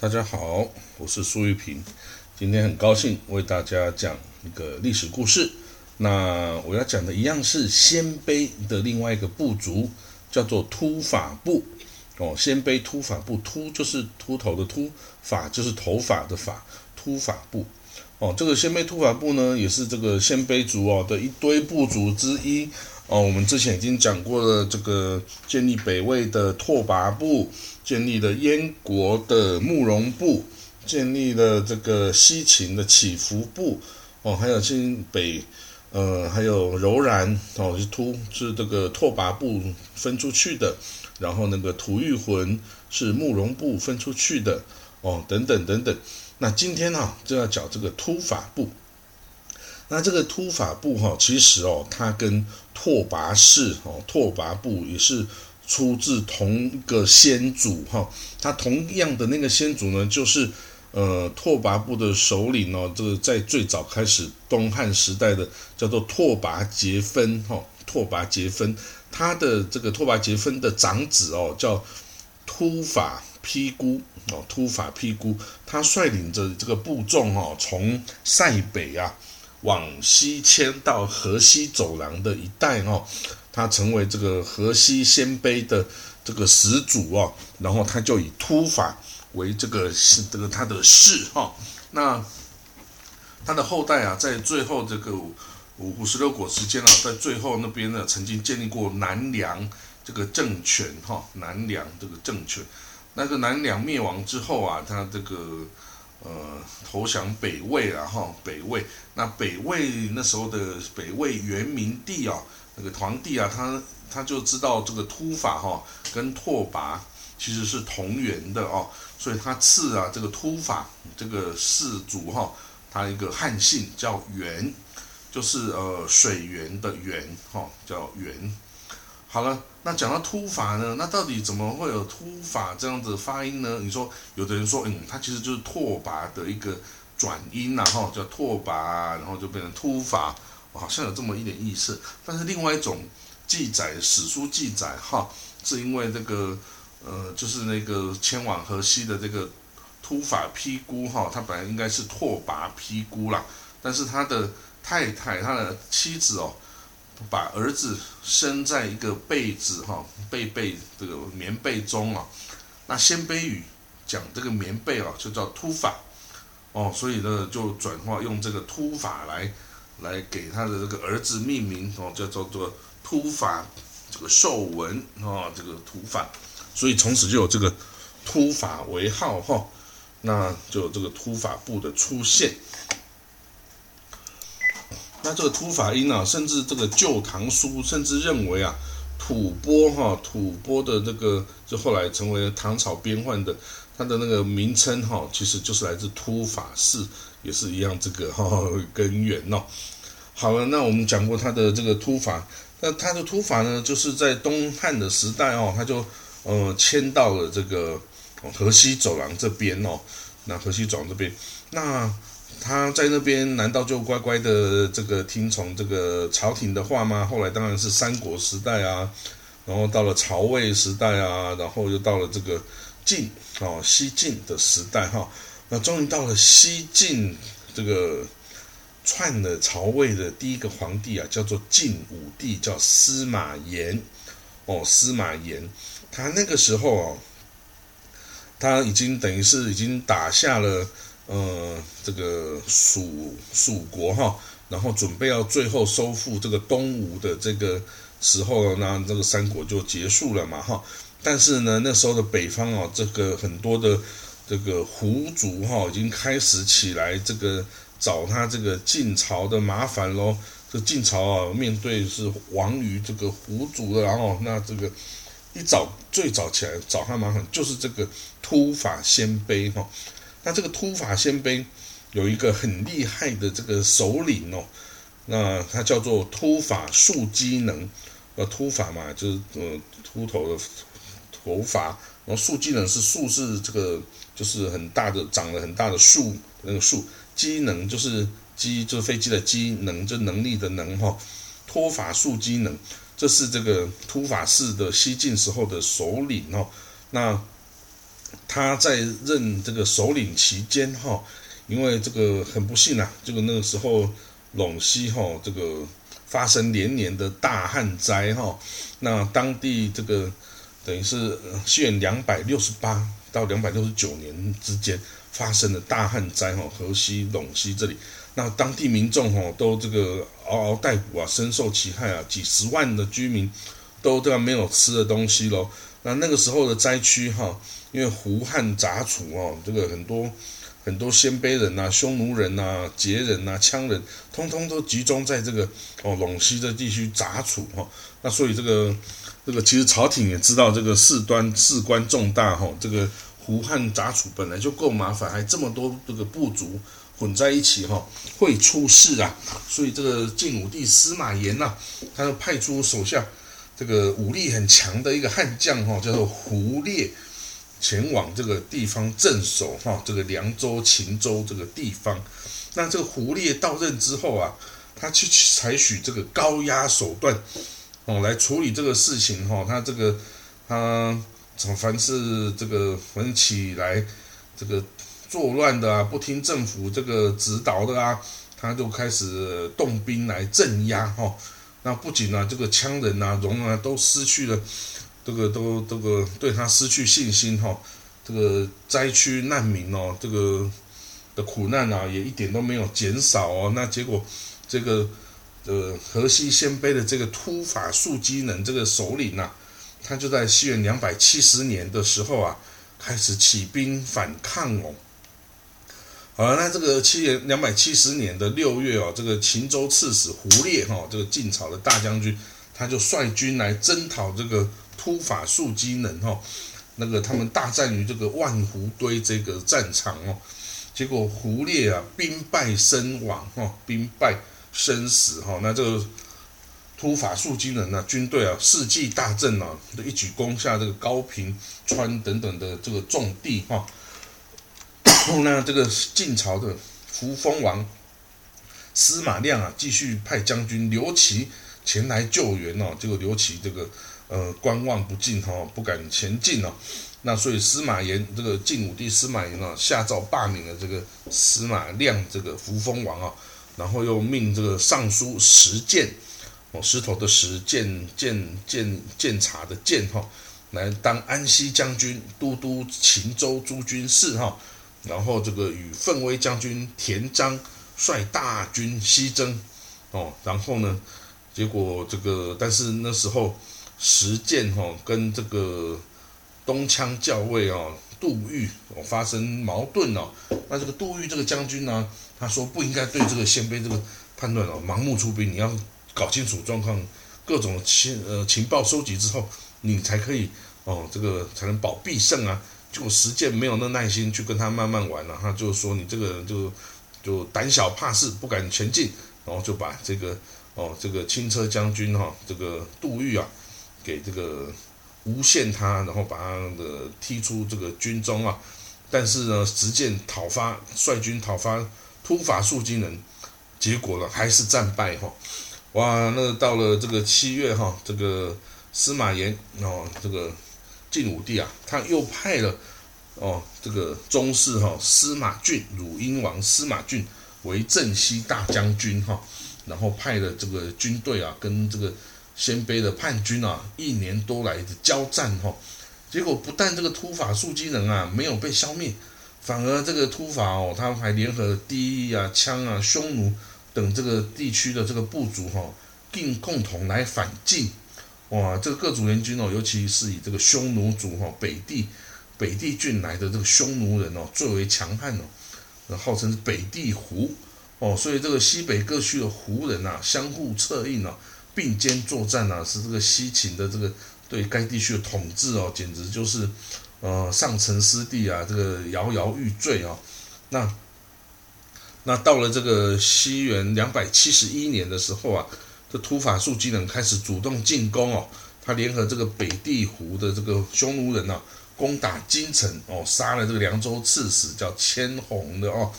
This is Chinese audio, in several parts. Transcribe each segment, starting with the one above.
大家好，我是苏玉平，今天很高兴为大家讲一个历史故事。那我要讲的一样是鲜卑的另外一个部族，叫做秃发部。哦，鲜卑秃发部，秃就是秃头的秃，发就是头发的发，秃发部。哦，这个鲜卑秃发部呢，也是这个鲜卑族哦的一堆部族之一。哦，我们之前已经讲过了，这个建立北魏的拓跋部。建立了燕国的慕容部，建立了这个西秦的乞伏部，哦，还有新北，呃，还有柔然，哦，是突是这个拓跋部分出去的，然后那个吐谷浑是慕容部分出去的，哦，等等等等。那今天呢，就要讲这个突法部。那这个突法部哈，其实哦，它跟拓跋氏哦，拓跋部也是。出自同一个先祖哈，他同样的那个先祖呢，就是呃拓跋部的首领哦，这个在最早开始东汉时代的叫做拓跋节分哈，拓跋节分，他的这个拓跋节分的长子哦叫突法披孤哦，突法披孤，他率领着这个部众哦，从塞北啊往西迁到河西走廊的一带哦。他成为这个河西鲜卑的这个始祖哦，然后他就以突法为这个是这个他的氏哈。那他的后代啊，在最后这个五五十六国时间啊，在最后那边呢，曾经建立过南梁这个政权哈，南梁这个政权。那个南梁灭亡之后啊，他这个呃投降北魏了哈，北魏。那北魏那时候的北魏元明帝啊。那个皇帝啊，他他就知道这个突法哈跟拓跋其实是同源的哦，所以他赐啊这个突法这个氏族哈，他一个汉姓叫元，就是呃水源的源哈，叫元。好了，那讲到突法呢，那到底怎么会有突法这样子发音呢？你说有的人说，嗯，它其实就是拓跋的一个转音呐哈，叫拓跋，然后就变成突法。好像有这么一点意思，但是另外一种记载史书记载哈，是因为这个呃，就是那个迁往河西的这个突法披孤哈，他本来应该是拓跋披孤啦，但是他的太太他的妻子哦，把儿子生在一个被子哈被被这个棉被中啊，那鲜卑语讲这个棉被啊就叫突法哦，所以呢就转化用这个突法来。来给他的这个儿子命名哦，叫做做突法这个寿文哦，这个突法，所以从此就有这个突法为号哈，那就有这个突法部的出现。那这个突法音啊，甚至这个《旧唐书》甚至认为啊，吐蕃哈，吐蕃的这个就后来成为唐朝边患的，它的那个名称哈，其实就是来自突法氏。也是一样，这个哈根源哦。好了，那我们讲过他的这个突法，那他的突法呢，就是在东汉的时代哦，他就呃迁到了这个河西走廊这边哦。那河西走廊这边，那他在那边难道就乖乖的这个听从这个朝廷的话吗？后来当然是三国时代啊，然后到了曹魏时代啊，然后又到了这个晋哦西晋的时代哈。那终于到了西晋，这个篡了曹魏的第一个皇帝啊，叫做晋武帝，叫司马炎。哦，司马炎，他那个时候哦，他已经等于是已经打下了呃这个蜀蜀国哈，然后准备要最后收复这个东吴的这个时候呢，那这个三国就结束了嘛哈。但是呢，那时候的北方哦，这个很多的。这个胡族哈已经开始起来，这个找他这个晋朝的麻烦喽。这晋朝啊，面对是亡于这个胡族的，然后那这个一早最早起来找他麻烦，就是这个突法鲜卑哈。那这个突法鲜卑有一个很厉害的这个首领哦，那他叫做突法树机能，呃，突法嘛就是呃秃头的头发。然后树机能是树是这个就是很大的长了很大的树那个树机能就是机就是飞机的机能就能力的能哈托法树机能这是这个突法氏的西晋时候的首领哦那他在任这个首领期间哈，因为这个很不幸啊，这个那个时候陇西哈这个发生连年的大旱灾哈，那当地这个等于是西元两百六十八到两百六十九年之间发生的大旱灾哈，河西陇西这里，那当地民众哈都这个嗷嗷待哺啊，深受其害啊，几十万的居民都这样没有吃的东西喽。那那个时候的灾区哈，因为胡汉杂处哦，这个很多很多鲜卑人呐、匈奴人呐、羯人呐、羌人，通通都集中在这个哦陇西的地区杂处哈。那所以这个这个其实朝廷也知道这个事端事关重大哈，这个胡汉杂处本来就够麻烦，还这么多这个部族混在一起哈，会出事啊。所以这个晋武帝司马炎呐，他就派出手下。这个武力很强的一个悍将哈，叫做胡烈，前往这个地方镇守哈，这个凉州、秦州这个地方。那这个胡烈到任之后啊，他去采取这个高压手段哦，来处理这个事情哈。他这个他凡是这个反起来这个作乱的啊，不听政府这个指导的啊，他就开始动兵来镇压哈。那不仅呢，这个羌人呐、戎啊都失去了，这个都这个对他失去信心哈，这个灾区难民哦，这个的苦难啊也一点都没有减少哦。那结果这个呃河西鲜卑的这个突法术机能这个首领呐，他就在西元两百七十年的时候啊，开始起兵反抗哦。好，那这个七年两百七十年的六月哦，这个秦州刺史胡烈哈，这个晋朝的大将军，他就率军来征讨这个突法术机能哈，那个他们大战于这个万湖堆这个战场哦，结果胡烈啊兵败身亡哈，兵败身死哈，那这个突法术机能呢，军队啊士气大振啊，一举攻下这个高平川等等的这个重地哈。那这个晋朝的扶风王司马亮啊，继续派将军刘琦前来救援哦。结果刘琦这个呃观望不进哈，不敢前进哦。那所以司马炎这个晋武帝司马炎啊，下诏罢免了这个司马亮这个扶风王啊，然后又命这个尚书石鉴哦，石头的石鉴鉴鉴鉴察的鉴哈，来当安西将军、都督秦州诸军事哈。然后这个与奋威将军田章率大军西征，哦，然后呢，结果这个但是那时候石建哦跟这个东羌校尉哦杜预哦发生矛盾哦，那这个杜预这个将军呢，他说不应该对这个鲜卑这个判断哦盲目出兵，你要搞清楚状况，各种情呃情报收集之后，你才可以哦这个才能保必胜啊。就实践没有那耐心去跟他慢慢玩了，他就说你这个人就就胆小怕事，不敢前进，然后就把这个哦这个轻车将军哈这个杜预啊给这个诬陷他，然后把他的踢出这个军中啊。但是呢，实践讨伐率军讨伐突法术技能，结果呢还是战败哈。哇，那到了这个七月哈，这个司马炎哦这个。晋武帝啊，他又派了哦，这个宗室哈司马俊，汝阴王司马俊为镇西大将军哈，然后派了这个军队啊，跟这个鲜卑的叛军啊，一年多来的交战哈，结果不但这个突法术机能啊没有被消灭，反而这个突法哦，他还联合第一啊、羌啊、匈奴等这个地区的这个部族哈，并共同来反晋。哇，这个各族联军哦，尤其是以这个匈奴族哈北地北地郡来的这个匈奴人哦，最为强悍哦，号称是北地胡哦，所以这个西北各区的胡人呐，相互策应哦，并肩作战呐，是这个西秦的这个对该地区的统治哦，简直就是呃上层失地啊，这个摇摇欲坠啊。那那到了这个西元两百七十一年的时候啊。这突法术技能开始主动进攻哦，他联合这个北地湖的这个匈奴人呐，攻打京城哦，杀了这个凉州刺史叫千红的哦，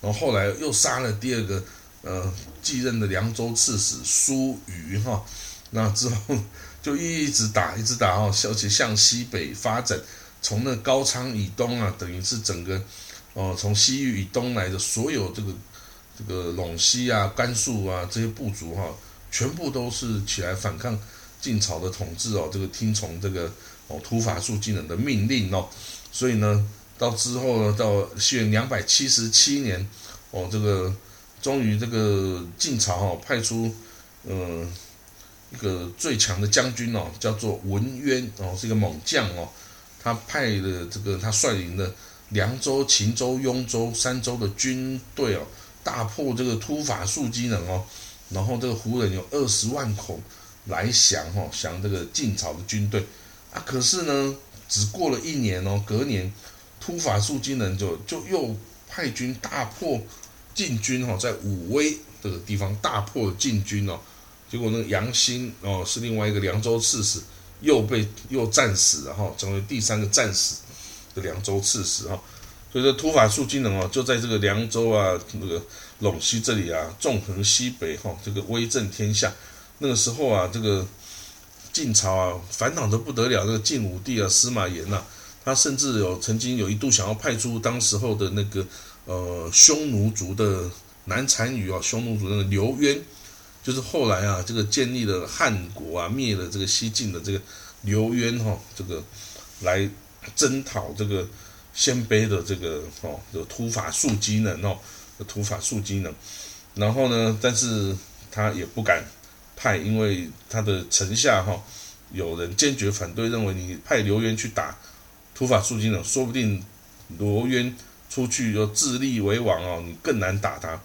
然后后来又杀了第二个呃继任的凉州刺史苏瑜哈，那之后 就一直打一直打哦，而且向西北发展，从那高昌以东啊，等于是整个哦，从西域以东来的所有这个这个陇西啊、甘肃啊这些部族哈，全部都是起来反抗晋朝的统治哦，这个听从这个哦突法术技能的命令哦，所以呢，到之后呢，到西元两百七十七年哦，这个终于这个晋朝哦派出嗯。一个最强的将军哦，叫做文渊哦，是一个猛将哦。他派的这个他率领的凉州、秦州、雍州三州的军队哦，大破这个突法术机能哦。然后这个胡人有二十万口来降哦，降这个晋朝的军队啊。可是呢，只过了一年哦，隔年突法术机能就就又派军大破晋军哦，在武威这个地方大破晋军哦。结果那个杨兴哦，是另外一个凉州刺史，又被又战死了哈，成为第三个战死的凉州刺史哈。所以说突法术技能哦，就在这个凉州啊，那个陇西这里啊，纵横西北哈，这个威震天下。那个时候啊，这个晋朝啊，烦恼的不得了。这个晋武帝啊，司马炎呐，他甚至有曾经有一度想要派出当时候的那个呃匈奴族的南单于啊，匈奴族那个刘渊。就是后来啊，这个建立了汉国啊，灭了这个西晋的这个刘渊哈，这个来征讨这个鲜卑的这个哦，这个突法术机能哦，土法术机能。然后呢，但是他也不敢派，因为他的臣下哈有人坚决反对，认为你派刘渊去打土法术机能，说不定刘渊出去就自立为王哦，你更难打他。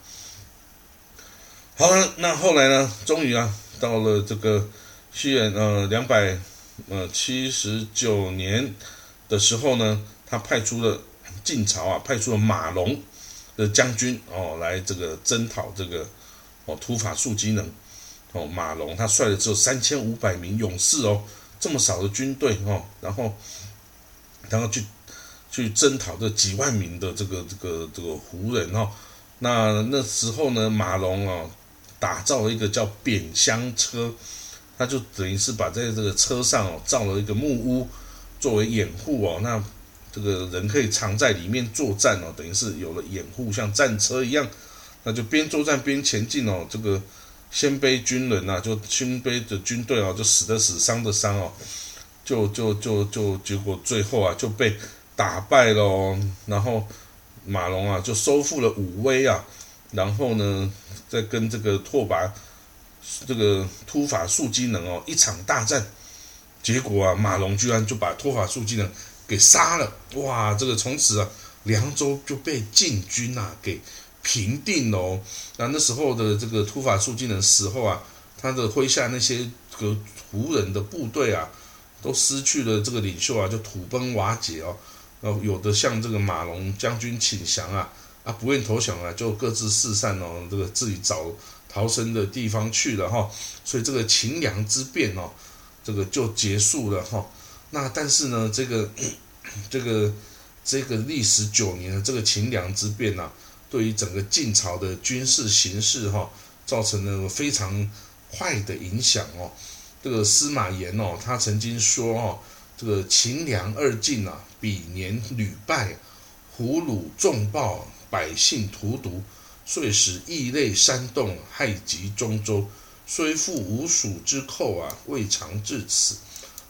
好了，那后来呢？终于啊，到了这个西元呃两百呃七十九年的时候呢，他派出了晋朝啊，派出了马龙的将军哦，来这个征讨这个哦突法术机能哦。马龙他率了只有三千五百名勇士哦，这么少的军队哦，然后然后去去征讨这几万名的这个这个这个胡人哦。那那时候呢，马龙啊。打造了一个叫扁香车，他就等于是把在这个车上哦造了一个木屋作为掩护哦，那这个人可以藏在里面作战哦，等于是有了掩护，像战车一样，那就边作战边前进哦。这个鲜卑军人呐，就鲜卑的军队哦，就死的死，伤的伤哦，就就就就结果最后啊就被打败了，哦然后马龙啊就收复了武威啊。然后呢，再跟这个拓跋这个突法术机能哦一场大战，结果啊马龙居然就把突法术机能给杀了，哇！这个从此啊凉州就被晋军啊给平定了。那那时候的这个突法术技能死后啊，他的麾下那些个胡人的部队啊，都失去了这个领袖啊，就土崩瓦解哦。然后有的像这个马龙将军请降啊。啊，不愿投降啊，就各自四散哦，这个自己找逃生的地方去了哈。所以这个秦梁之变哦，这个就结束了哈。那但是呢，这个 这个这个历时九年的这个秦梁之变呐，对于整个晋朝的军事形势哈，造成了非常坏的影响哦。这个司马炎哦，他曾经说哦，这个秦梁二晋啊，比年屡败，胡虏众暴。百姓荼毒，遂使异类煽动，害及中州。虽复吴蜀之寇啊，未尝至此。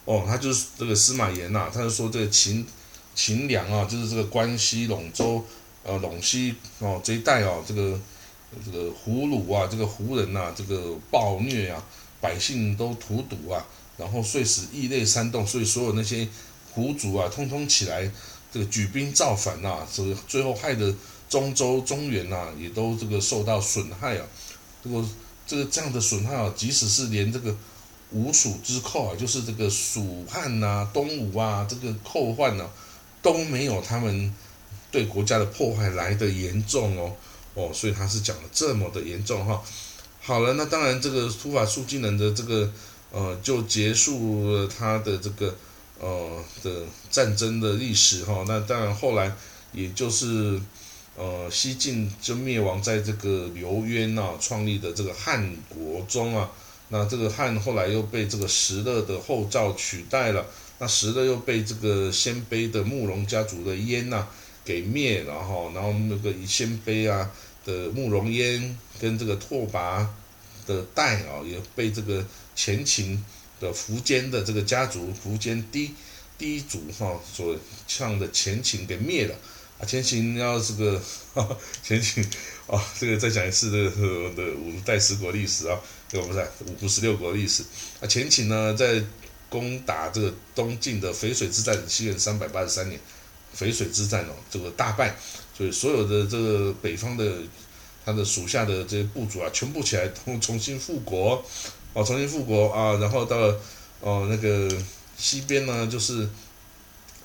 哦，他就是这个司马炎呐，他就说这个秦秦梁啊，就是这个关西陇州呃陇西哦这一带哦，这个这个胡虏啊，这个胡人呐，这个暴虐啊，百姓都屠毒啊，然后遂使异类煽动，所以所有那些胡族啊，通通起来这个举兵造反呐，这个最后害得。中州、中原呐，也都这个受到损害啊。这个这个这样的损害啊，即使是连这个吴蜀之寇啊，就是这个蜀汉呐、东吴啊，这个寇患呢，都没有他们对国家的破坏来的严重哦。哦，所以他是讲的这么的严重哈。好了，那当然这个突法术技能的这个呃，就结束了他的这个呃的战争的历史哈。那当然后来也就是。呃，西晋就灭亡在这个刘渊啊创立的这个汉国中啊，那这个汉后来又被这个石勒的后赵取代了，那石勒又被这个鲜卑的慕容家族的燕呐给灭，然后然后那个以鲜卑啊的慕容燕跟这个拓跋的代啊也被这个前秦的苻坚的这个家族苻坚第第一族哈所唱的前秦给灭了啊，前秦要这个前秦啊，这个再讲一次的的五代十国历史啊，这个不是五胡十六国历史啊，前秦呢在。攻打这个东晋的淝水之战，西元三百八十三年，淝水之战哦，这个大败，所以所有的这个北方的他的属下的这些部族啊，全部起来重重新复国，哦，重新复国啊，然后到哦那个西边呢，就是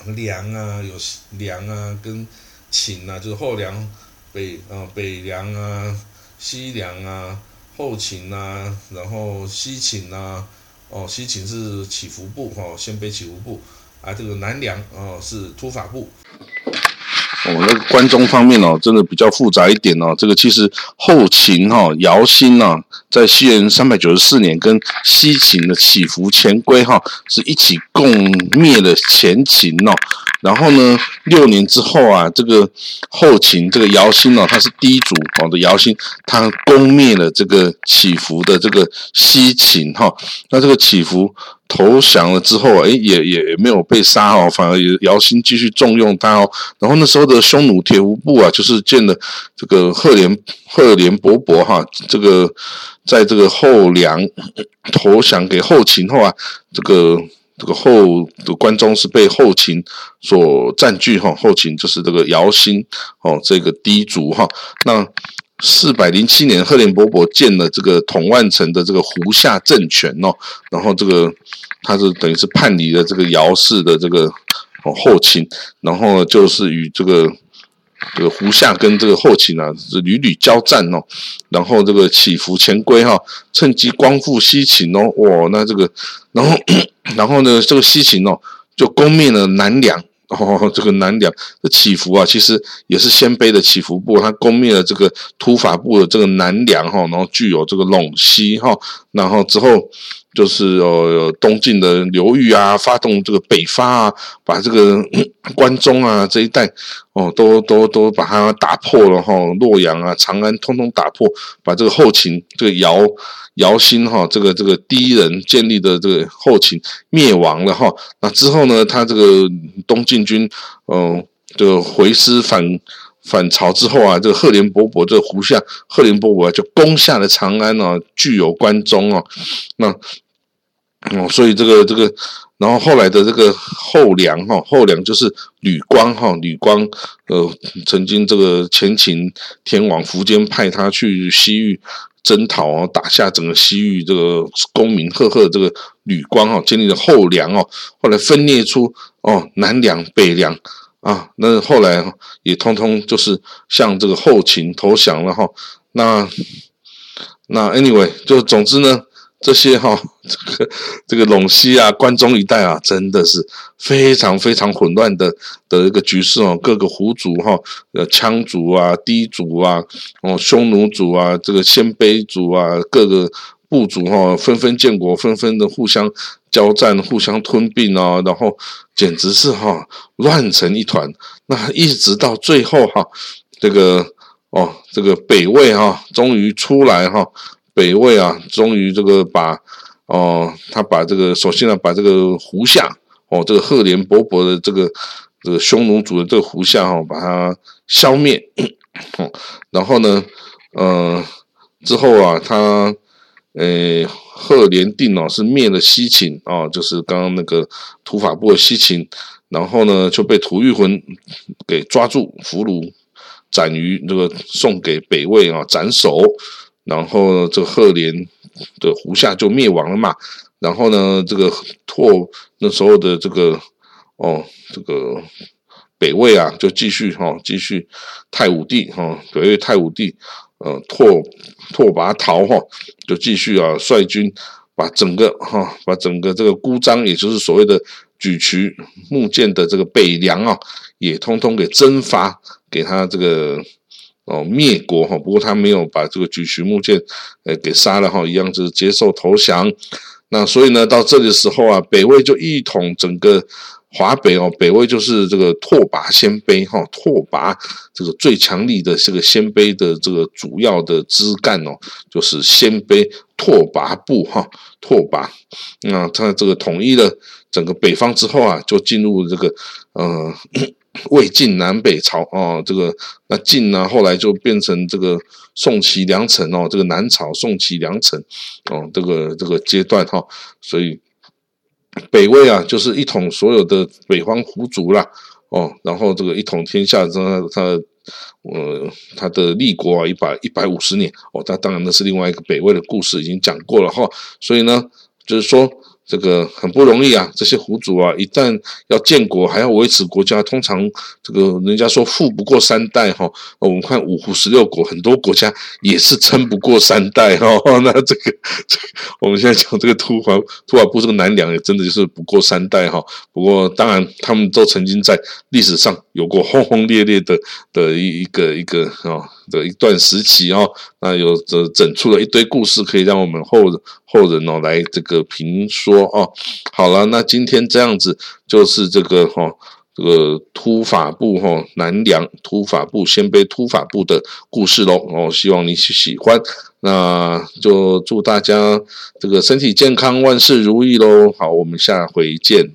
梁啊，有梁啊跟秦啊，就是后梁北啊北梁啊，西梁啊，后秦啊，然后西秦啊。哦，西秦是起伏部，哈，鲜卑起伏部，啊，这个南梁哦是突法部。哦，那个关中方面哦，真的比较复杂一点哦。这个其实后秦哈姚兴呢，在西元三百九十四年跟西秦的起伏前归哈是一起共灭了前秦哦。然后呢，六年之后啊，这个后秦这个姚兴哦，他是第一组哦的姚兴，他攻灭了这个起伏的这个西秦哈。那这个起伏投降了之后，哎，也也也没有被杀哦，反而也姚兴继续重用他哦。然后那时候的匈奴铁服部啊，就是建了这个赫连赫连勃勃哈，这个在这个后梁投降给后秦后啊，这个。这个后的关中是被后秦所占据哈，后秦就是这个姚兴哦，这个氐族哈。那四百零七年，赫连勃勃建了这个统万城的这个胡夏政权哦，然后这个他是等于是叛离了这个姚氏的这个后秦，然后就是与这个。这个胡夏跟这个后秦啊是屡屡交战哦，然后这个起伏前归哈，趁机光复西秦哦，哇，那这个，然后 然后呢，这个西秦哦就攻灭了南梁哦，这个南梁的起伏啊，其实也是鲜卑的起伏部，他攻灭了这个突法部的这个南梁哈，然后具有这个陇西哈，然后之后。就是呃东晋的刘裕啊，发动这个北伐啊，把这个关中啊这一带哦，都都都把它打破了哈，洛阳啊、长安通通打破，把这个后秦这个姚姚兴哈，这个这个第一人建立的这个后秦灭亡了哈。那之后呢，他这个东晋军嗯，这个回师反反朝之后啊，这个赫连勃勃这个胡夏赫连勃勃就攻下了长安啊，具有关中啊，那。哦，所以这个这个，然后后来的这个后梁哈，后梁就是吕光哈，吕光呃，曾经这个前秦天王苻坚派他去西域征讨哦，打下整个西域这个功名赫赫这个吕光哈，建立了后梁哦，后来分裂出哦南梁北梁啊，那后来也通通就是向这个后秦投降了哈，那那 anyway 就总之呢。这些哈，这个这个陇西啊、关中一带啊，真的是非常非常混乱的的一个局势哦。各个胡族哈，呃，羌族啊、氐族啊、哦，匈奴族啊、这个鲜卑族啊，各个部族哈，纷纷建国，纷纷的互相交战、互相吞并啊，然后简直是哈乱成一团。那一直到最后哈，这个哦，这个北魏哈，终于出来哈。北魏啊，终于这个把哦，他把这个首先呢，把这个胡夏哦，这个赫连勃勃的这个这个匈奴族的这个胡夏哈，把它消灭。哦，然后呢，呃，之后啊，他呃，赫连定哦，是灭了西秦啊，就是刚刚那个土法部的西秦，然后呢，就被吐谷浑给抓住俘虏斩于这个送给北魏啊，斩首。然后这个赫连的胡夏就灭亡了嘛，然后呢，这个拓那时候的这个哦，这个北魏啊，就继续哈，继续太武帝哈，北魏太武帝呃拓拓跋焘哈，就继续啊率军把整个哈，把整个这个孤张，也就是所谓的举渠木剑的这个北凉啊，也通通给征发给他这个。哦，灭国哈，不过他没有把这个举徐木剑，呃，给杀了哈，一样就是接受投降。那所以呢，到这里的时候啊，北魏就一统整个华北哦，北魏就是这个拓跋鲜卑哈，拓跋这个最强力的这个鲜卑的这个主要的枝干哦，就是鲜卑拓跋部哈，拓跋，那他这个统一了整个北方之后啊，就进入这个呃。魏晋南北朝哦，这个那晋呢，后来就变成这个宋齐梁陈哦，这个南朝宋齐梁陈哦，这个这个阶段哈，所以北魏啊，就是一统所有的北方胡族啦哦，然后这个一统天下，他他呃他的立国啊，一百一百五十年哦，那当然那是另外一个北魏的故事，已经讲过了哈，所以呢，就是说。这个很不容易啊！这些胡族啊，一旦要建国，还要维持国家，通常这个人家说富不过三代哈。我们看五胡十六国，很多国家也是撑不过三代哈。那这个这个，我们现在讲这个突厥突厥部这个南梁，也真的就是不过三代哈。不过当然，他们都曾经在历史上有过轰轰烈烈的的一一个一个啊。的一段时期哦，那有这整出了一堆故事，可以让我们后后人哦来这个评说哦。好了，那今天这样子就是这个哈，这个突法部哈南梁突法部鲜卑突法部的故事喽。哦，希望你喜欢，那就祝大家这个身体健康，万事如意喽。好，我们下回见。